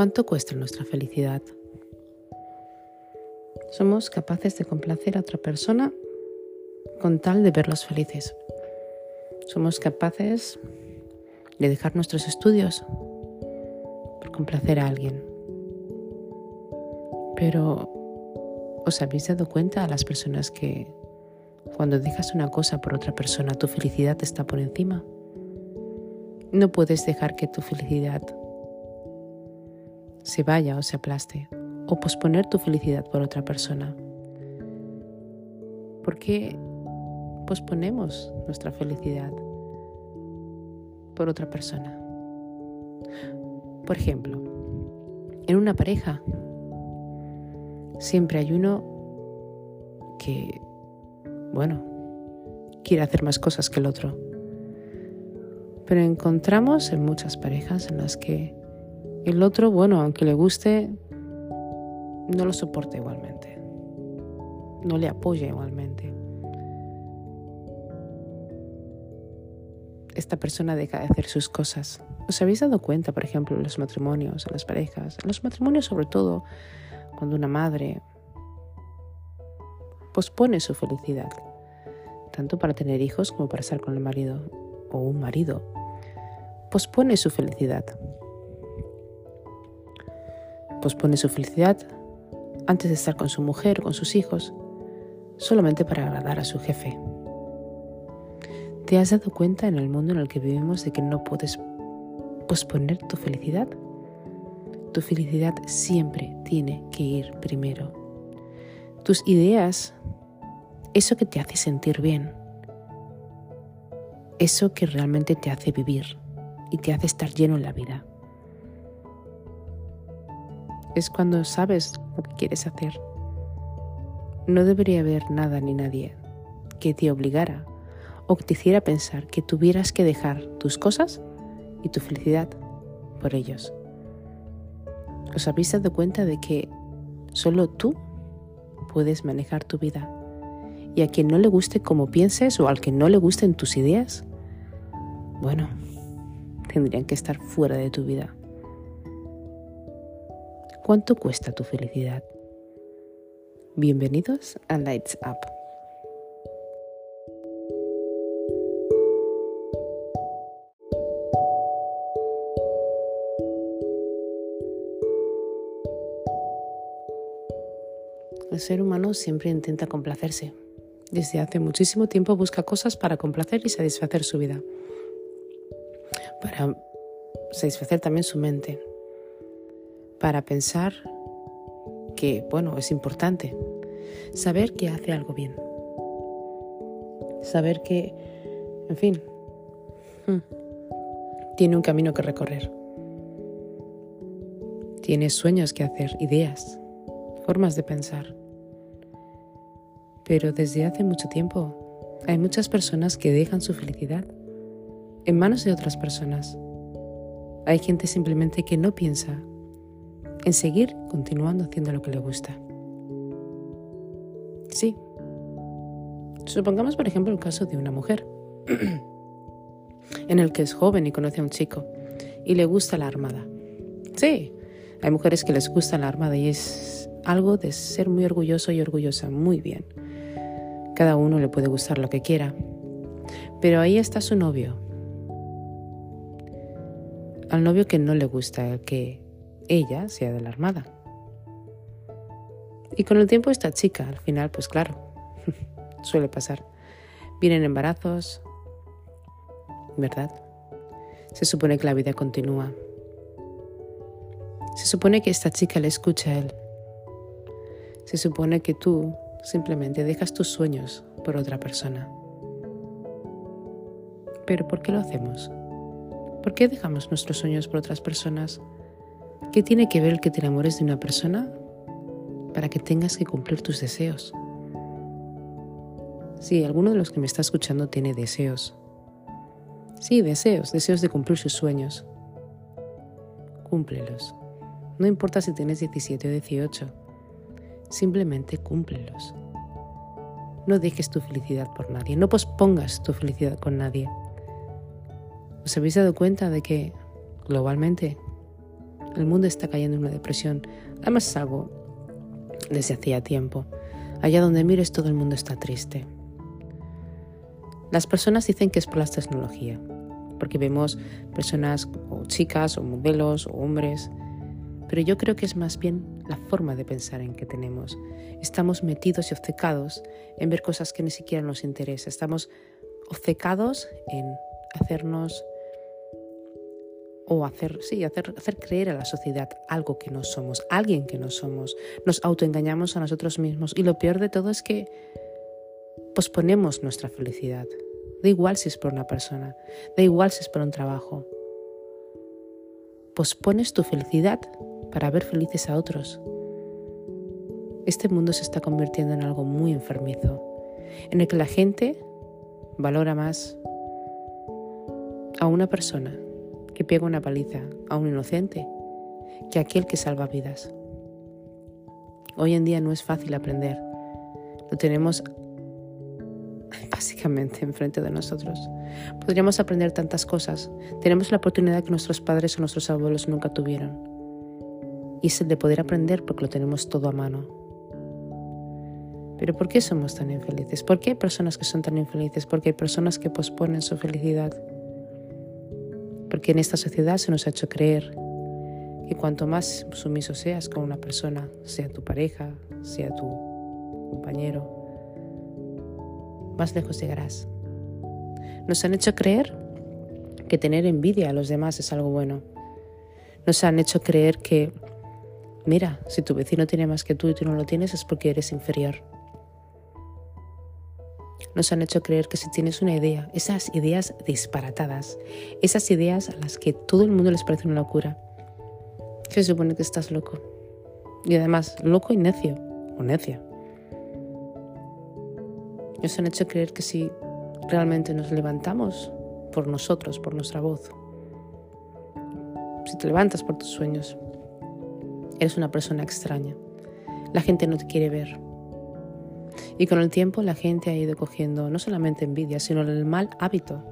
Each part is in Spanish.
¿Cuánto cuesta nuestra felicidad? Somos capaces de complacer a otra persona con tal de verlos felices. Somos capaces de dejar nuestros estudios por complacer a alguien. Pero, ¿os habéis dado cuenta a las personas que cuando dejas una cosa por otra persona, tu felicidad está por encima? No puedes dejar que tu felicidad se vaya o se aplaste, o posponer tu felicidad por otra persona. ¿Por qué posponemos nuestra felicidad por otra persona? Por ejemplo, en una pareja siempre hay uno que, bueno, quiere hacer más cosas que el otro. Pero encontramos en muchas parejas en las que el otro, bueno, aunque le guste, no lo soporta igualmente. No le apoya igualmente. Esta persona deja de hacer sus cosas. ¿Os habéis dado cuenta, por ejemplo, en los matrimonios, en las parejas? En los matrimonios sobre todo, cuando una madre pospone su felicidad, tanto para tener hijos como para estar con el marido o un marido. Pospone su felicidad pospone su felicidad antes de estar con su mujer o con sus hijos, solamente para agradar a su jefe. ¿Te has dado cuenta en el mundo en el que vivimos de que no puedes posponer tu felicidad? Tu felicidad siempre tiene que ir primero. Tus ideas, eso que te hace sentir bien, eso que realmente te hace vivir y te hace estar lleno en la vida es cuando sabes lo que quieres hacer. No debería haber nada ni nadie que te obligara o que te hiciera pensar que tuvieras que dejar tus cosas y tu felicidad por ellos. ¿Os habéis dado cuenta de que solo tú puedes manejar tu vida? Y a quien no le guste como pienses o al que no le gusten tus ideas, bueno, tendrían que estar fuera de tu vida. ¿Cuánto cuesta tu felicidad? Bienvenidos a Lights Up. El ser humano siempre intenta complacerse. Desde hace muchísimo tiempo busca cosas para complacer y satisfacer su vida. Para satisfacer también su mente para pensar que, bueno, es importante. Saber que hace algo bien. Saber que, en fin, hmm, tiene un camino que recorrer. Tiene sueños que hacer, ideas, formas de pensar. Pero desde hace mucho tiempo hay muchas personas que dejan su felicidad en manos de otras personas. Hay gente simplemente que no piensa en seguir continuando haciendo lo que le gusta. Sí. Supongamos, por ejemplo, el caso de una mujer en el que es joven y conoce a un chico y le gusta la armada. Sí, hay mujeres que les gusta la armada y es algo de ser muy orgulloso y orgullosa, muy bien. Cada uno le puede gustar lo que quiera. Pero ahí está su novio. Al novio que no le gusta, que ella sea de la Armada. Y con el tiempo esta chica, al final, pues claro, suele pasar. Vienen embarazos, ¿verdad? Se supone que la vida continúa. Se supone que esta chica le escucha a él. Se supone que tú simplemente dejas tus sueños por otra persona. Pero ¿por qué lo hacemos? ¿Por qué dejamos nuestros sueños por otras personas? ¿Qué tiene que ver el que te enamores de una persona para que tengas que cumplir tus deseos? Sí, alguno de los que me está escuchando tiene deseos. Sí, deseos, deseos de cumplir sus sueños. Cúmplelos. No importa si tienes 17 o 18, simplemente cúmplelos. No dejes tu felicidad por nadie, no pospongas tu felicidad con nadie. ¿Os habéis dado cuenta de que globalmente El mundo está cayendo en una depresión. Además es desde hacía tiempo. Allá donde mires todo el mundo está triste. Las personas dicen que es por la tecnología, porque vemos personas o chicas o modelos o hombres, pero yo creo que es más bien la forma de pensar en que tenemos. Estamos metidos y obcecados en ver cosas que ni siquiera nos interesa. Estamos obcecados en hacernos o hacer, sí, hacer, hacer creer a la sociedad algo que no somos, alguien que no somos. Nos autoengañamos a nosotros mismos y lo peor de todo es que posponemos nuestra felicidad. Da igual si es por una persona, da igual si es por un trabajo. Pospones tu felicidad para ver felices a otros. Este mundo se está convirtiendo en algo muy enfermizo, en el que la gente valora más a una persona que pega una paliza a un inocente que aquel que salva vidas. Hoy en día no es fácil aprender. Lo tenemos básicamente enfrente de nosotros. Podríamos aprender tantas cosas. Tenemos la oportunidad que nuestros padres o nuestros abuelos nunca tuvieron. Y es el de poder aprender porque lo tenemos todo a mano. Pero ¿por qué somos tan infelices? ¿Por qué hay personas que son tan infelices? Porque hay personas que posponen su felicidad porque en esta sociedad se nos ha hecho creer que cuanto más sumiso seas con una persona, sea tu pareja, sea tu compañero, más lejos llegarás. Nos han hecho creer que tener envidia a los demás es algo bueno. Nos han hecho creer que, mira, si tu vecino tiene más que tú y tú no lo tienes es porque eres inferior nos han hecho creer que si tienes una idea, esas ideas disparatadas, esas ideas a las que todo el mundo les parece una locura, se supone que estás loco. Y además, loco y necio, o necia. Nos han hecho creer que si realmente nos levantamos por nosotros, por nuestra voz, si te levantas por tus sueños, eres una persona extraña. La gente no te quiere ver, y con el tiempo la gente ha ido cogiendo no solamente envidia, sino el mal hábito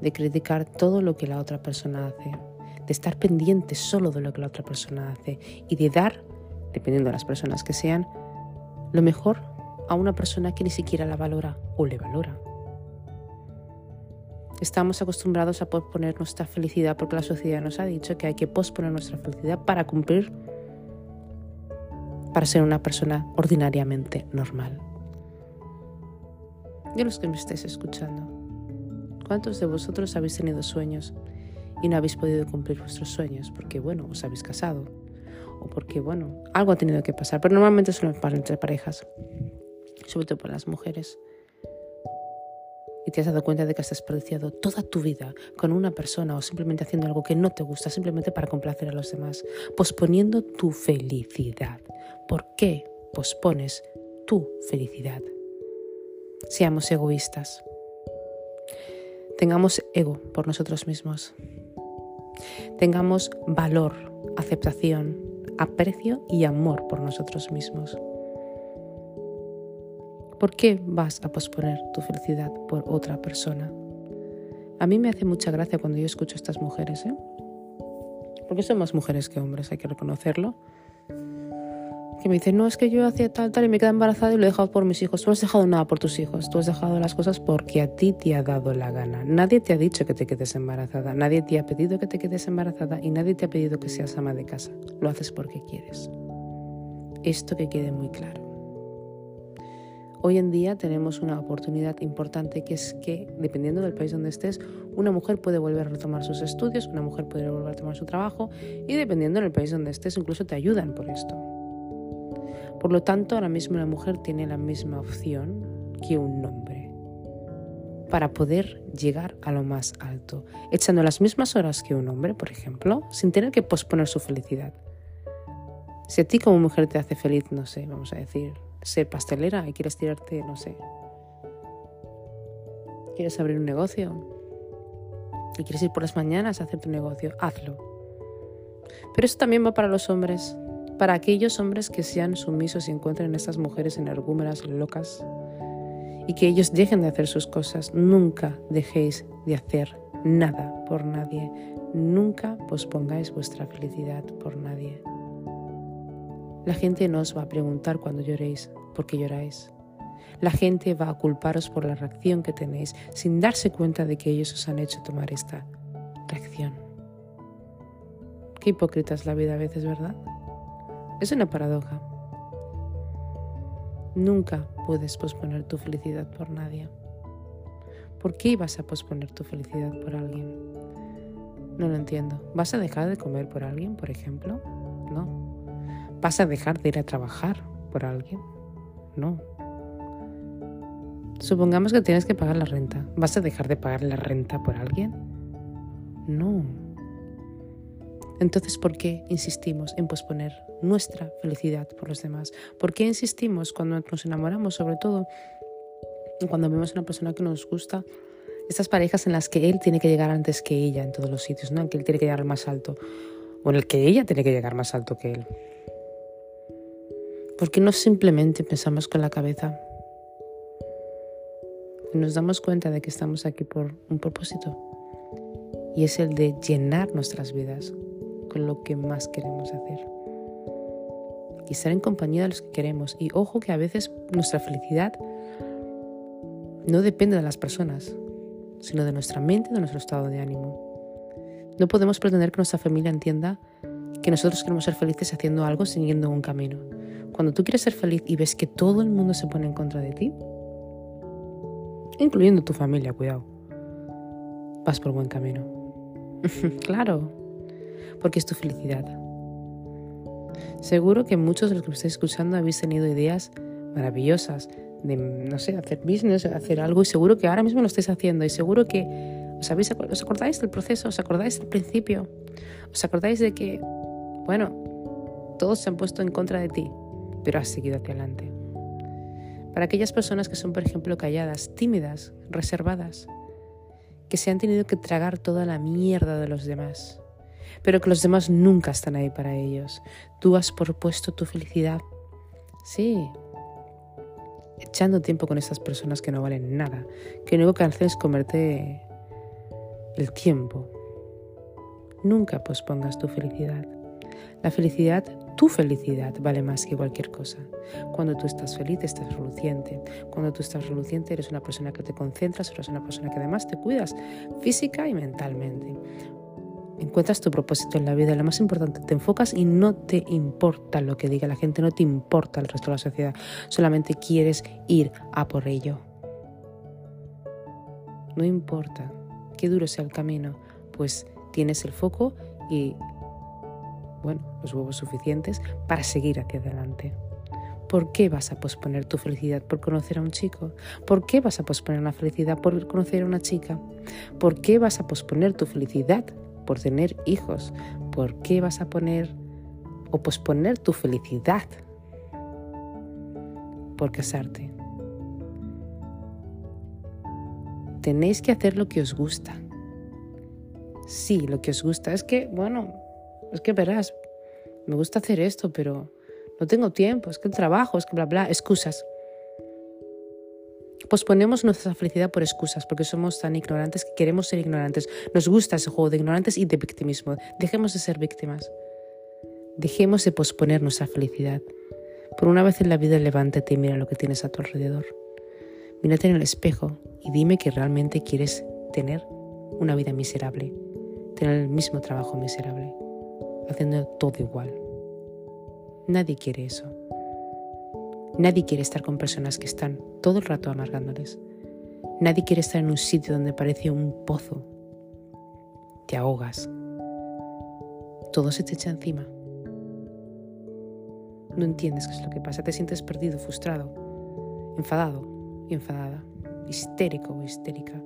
de criticar todo lo que la otra persona hace, de estar pendiente solo de lo que la otra persona hace y de dar, dependiendo de las personas que sean, lo mejor a una persona que ni siquiera la valora o le valora. Estamos acostumbrados a posponer nuestra felicidad porque la sociedad nos ha dicho que hay que posponer nuestra felicidad para cumplir, para ser una persona ordinariamente normal de los que me estáis escuchando. ¿Cuántos de vosotros habéis tenido sueños y no habéis podido cumplir vuestros sueños porque, bueno, os habéis casado o porque, bueno, algo ha tenido que pasar? Pero normalmente suele pasar entre parejas, sobre todo para las mujeres. Y te has dado cuenta de que has desperdiciado toda tu vida con una persona o simplemente haciendo algo que no te gusta, simplemente para complacer a los demás, posponiendo tu felicidad. ¿Por qué pospones tu felicidad? Seamos egoístas. Tengamos ego por nosotros mismos. Tengamos valor, aceptación, aprecio y amor por nosotros mismos. ¿Por qué vas a posponer tu felicidad por otra persona? A mí me hace mucha gracia cuando yo escucho a estas mujeres, ¿eh? porque son más mujeres que hombres, hay que reconocerlo que me dicen, no, es que yo hacía tal, tal y me quedé embarazada y lo he dejado por mis hijos. Tú no has dejado nada por tus hijos, tú has dejado las cosas porque a ti te ha dado la gana. Nadie te ha dicho que te quedes embarazada, nadie te ha pedido que te quedes embarazada y nadie te ha pedido que seas ama de casa. Lo haces porque quieres. Esto que quede muy claro. Hoy en día tenemos una oportunidad importante que es que, dependiendo del país donde estés, una mujer puede volver a retomar sus estudios, una mujer puede volver a tomar su trabajo y dependiendo del país donde estés, incluso te ayudan por esto. Por lo tanto, ahora mismo la mujer tiene la misma opción que un hombre para poder llegar a lo más alto, echando las mismas horas que un hombre, por ejemplo, sin tener que posponer su felicidad. Si a ti como mujer te hace feliz, no sé, vamos a decir, ser pastelera y quieres tirarte, no sé, quieres abrir un negocio y quieres ir por las mañanas a hacer tu negocio, hazlo. Pero eso también va para los hombres para aquellos hombres que sean sumisos y encuentren a estas mujeres energúmenas locas y que ellos dejen de hacer sus cosas. Nunca dejéis de hacer nada por nadie. Nunca pospongáis vuestra felicidad por nadie. La gente no os va a preguntar cuando lloréis por qué lloráis. La gente va a culparos por la reacción que tenéis sin darse cuenta de que ellos os han hecho tomar esta reacción. Qué hipócrita es la vida a veces, ¿verdad? Es una paradoja. Nunca puedes posponer tu felicidad por nadie. ¿Por qué ibas a posponer tu felicidad por alguien? No lo entiendo. ¿Vas a dejar de comer por alguien, por ejemplo? No. ¿Vas a dejar de ir a trabajar por alguien? No. Supongamos que tienes que pagar la renta. ¿Vas a dejar de pagar la renta por alguien? No. Entonces, ¿por qué insistimos en posponer nuestra felicidad por los demás? ¿Por qué insistimos cuando nos enamoramos, sobre todo cuando vemos a una persona que nos gusta, estas parejas en las que él tiene que llegar antes que ella en todos los sitios, ¿no? En que él tiene que llegar más alto, o en el que ella tiene que llegar más alto que él. ¿Por qué no simplemente pensamos con la cabeza? Y nos damos cuenta de que estamos aquí por un propósito, y es el de llenar nuestras vidas lo que más queremos hacer. Y estar en compañía de los que queremos. Y ojo que a veces nuestra felicidad no depende de las personas, sino de nuestra mente de nuestro estado de ánimo. No podemos pretender que nuestra familia entienda que nosotros queremos ser felices haciendo algo, siguiendo un camino. Cuando tú quieres ser feliz y ves que todo el mundo se pone en contra de ti, incluyendo tu familia, cuidado, vas por buen camino. claro, porque es tu felicidad. Seguro que muchos de los que me estáis escuchando habéis tenido ideas maravillosas de, no sé, hacer business, hacer algo y seguro que ahora mismo lo estáis haciendo y seguro que os, habéis, os acordáis del proceso, os acordáis del principio, os acordáis de que, bueno, todos se han puesto en contra de ti, pero has seguido hacia adelante. Para aquellas personas que son, por ejemplo, calladas, tímidas, reservadas, que se han tenido que tragar toda la mierda de los demás, pero que los demás nunca están ahí para ellos. Tú has propuesto tu felicidad. Sí, echando tiempo con estas personas que no valen nada, que lo único que hacen comerte el tiempo. Nunca pospongas tu felicidad. La felicidad, tu felicidad, vale más que cualquier cosa. Cuando tú estás feliz, estás reluciente. Cuando tú estás reluciente, eres una persona que te concentras, eres una persona que además te cuidas física y mentalmente encuentras tu propósito en la vida, lo más importante, te enfocas y no te importa lo que diga la gente, no te importa el resto de la sociedad, solamente quieres ir a por ello. No importa qué duro sea el camino, pues tienes el foco y, bueno, los huevos suficientes para seguir hacia adelante. ¿Por qué vas a posponer tu felicidad por conocer a un chico? ¿Por qué vas a posponer la felicidad por conocer a una chica? ¿Por qué vas a posponer tu felicidad por tener hijos? ¿Por qué vas a poner o posponer tu felicidad por casarte? Tenéis que hacer lo que os gusta. Sí, lo que os gusta. Es que, bueno, es que verás, me gusta hacer esto, pero no tengo tiempo, es que el trabajo, es que bla, bla, excusas. Posponemos nuestra felicidad por excusas, porque somos tan ignorantes que queremos ser ignorantes. Nos gusta ese juego de ignorantes y de victimismo. Dejemos de ser víctimas. Dejemos de posponer nuestra felicidad. Por una vez en la vida levántate y mira lo que tienes a tu alrededor. Mírate en el espejo y dime que realmente quieres tener una vida miserable, tener el mismo trabajo miserable, haciendo todo igual. Nadie quiere eso. Nadie quiere estar con personas que están todo el rato amargándoles. Nadie quiere estar en un sitio donde parece un pozo. Te ahogas. Todo se te echa encima. No entiendes qué es lo que pasa. Te sientes perdido, frustrado, enfadado y enfadada, histérico o histérica.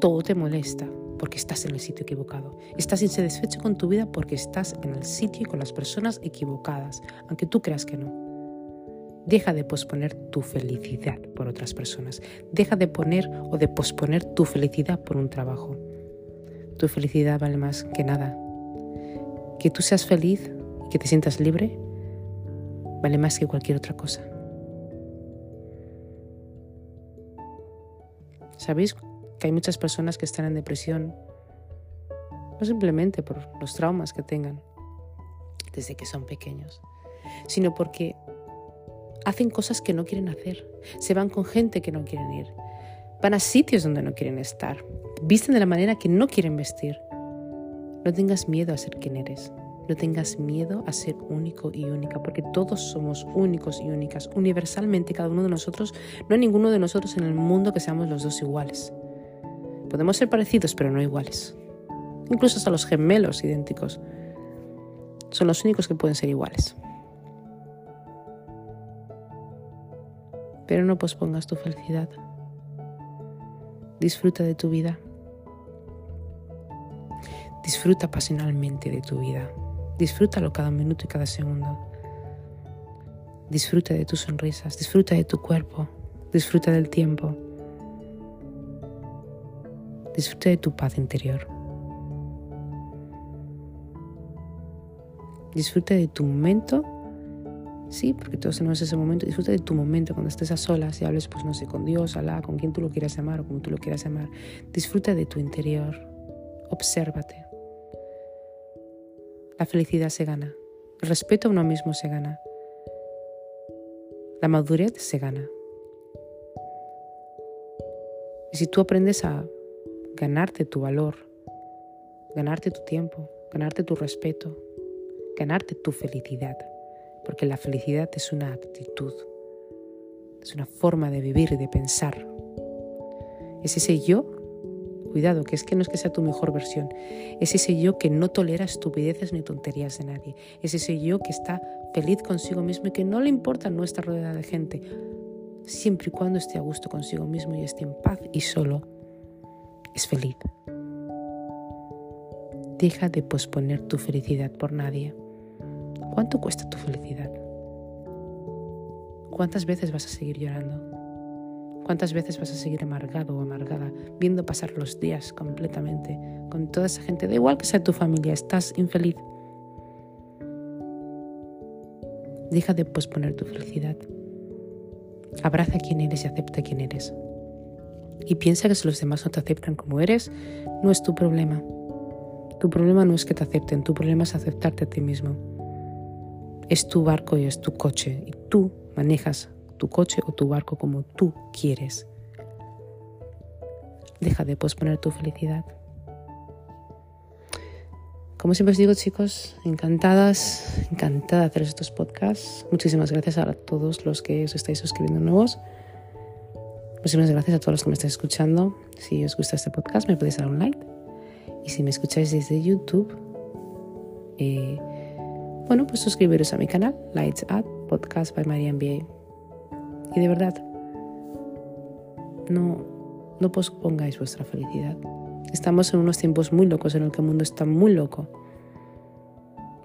Todo te molesta porque estás en el sitio equivocado. Estás insatisfecho con tu vida porque estás en el sitio con las personas equivocadas, aunque tú creas que no. Deja de posponer tu felicidad por otras personas. Deja de poner o de posponer tu felicidad por un trabajo. Tu felicidad vale más que nada. Que tú seas feliz y que te sientas libre vale más que cualquier otra cosa. ¿Sabéis que hay muchas personas que están en depresión no simplemente por los traumas que tengan desde que son pequeños, sino porque hacen cosas que no quieren hacer, se van con gente que no quieren ir, van a sitios donde no quieren estar, visten de la manera que no quieren vestir. No tengas miedo a ser quien eres, no tengas miedo a ser único y única, porque todos somos únicos y únicas. Universalmente, cada uno de nosotros, no hay ninguno de nosotros en el mundo que seamos los dos iguales. Podemos ser parecidos, pero no iguales. Incluso hasta los gemelos idénticos son los únicos que pueden ser iguales. Pero no pospongas tu felicidad. Disfruta de tu vida. Disfruta pasionalmente de tu vida. Disfrútalo cada minuto y cada segundo. Disfruta de tus sonrisas, disfruta de tu cuerpo, disfruta del tiempo. Disfruta de tu paz interior. Disfruta de tu momento. Sí, porque todos tenemos ese momento. Disfruta de tu momento cuando estés a solas y hables, pues no sé, con Dios, Alá, con quien tú lo quieras llamar o como tú lo quieras llamar. Disfruta de tu interior. Obsérvate. La felicidad se gana. El respeto a uno mismo se gana. La madurez se gana. Y si tú aprendes a ganarte tu valor, ganarte tu tiempo, ganarte tu respeto, ganarte tu felicidad, porque la felicidad es una actitud, es una forma de vivir y de pensar. Es ese yo Cuidado, que es que no es que sea tu mejor versión. Es ese yo que no tolera estupideces ni tonterías de nadie. Es ese yo que está feliz consigo mismo y que no le importa nuestra rueda de gente. Siempre y cuando esté a gusto consigo mismo y esté en paz y solo, es feliz. Deja de posponer tu felicidad por nadie. ¿Cuánto cuesta tu felicidad? ¿Cuántas veces vas a seguir llorando? ¿Cuántas veces vas a seguir amargado o amargada viendo pasar los días completamente con toda esa gente? Da igual que sea tu familia, estás infeliz. Deja de posponer tu felicidad. Abraza a quien eres y acepta a quien eres. Y piensa que si los demás no te aceptan como eres, no es tu problema. Tu problema no es que te acepten, tu problema es aceptarte a ti mismo. Es tu barco y es tu coche y tú manejas tu coche o tu barco como tú quieres. Deja de posponer tu felicidad. Como siempre os digo, chicos, encantadas, encantada de hacer estos podcasts. Muchísimas gracias a todos los que os estáis suscribiendo nuevos. Muchísimas gracias a todos los que me estáis escuchando. Si os gusta este podcast, me podéis dar un like. Y si me escucháis desde YouTube, eh, bueno, pues suscribiros a mi canal, Lights Up Podcast by María MBA. Y de verdad, no, no pospongáis vuestra felicidad. Estamos en unos tiempos muy locos en el que el mundo está muy loco.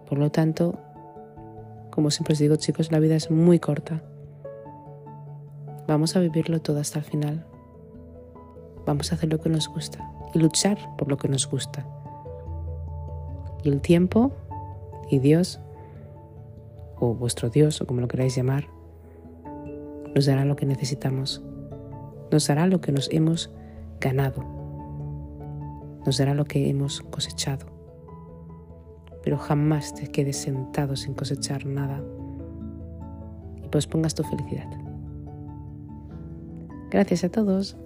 Por lo tanto, como siempre os digo, chicos, la vida es muy corta. Vamos a vivirlo todo hasta el final. Vamos a hacer lo que nos gusta y luchar por lo que nos gusta. Y el tiempo y Dios, o vuestro Dios, o como lo queráis llamar, nos dará lo que necesitamos, nos dará lo que nos hemos ganado, nos dará lo que hemos cosechado. Pero jamás te quedes sentado sin cosechar nada y pospongas tu felicidad. Gracias a todos.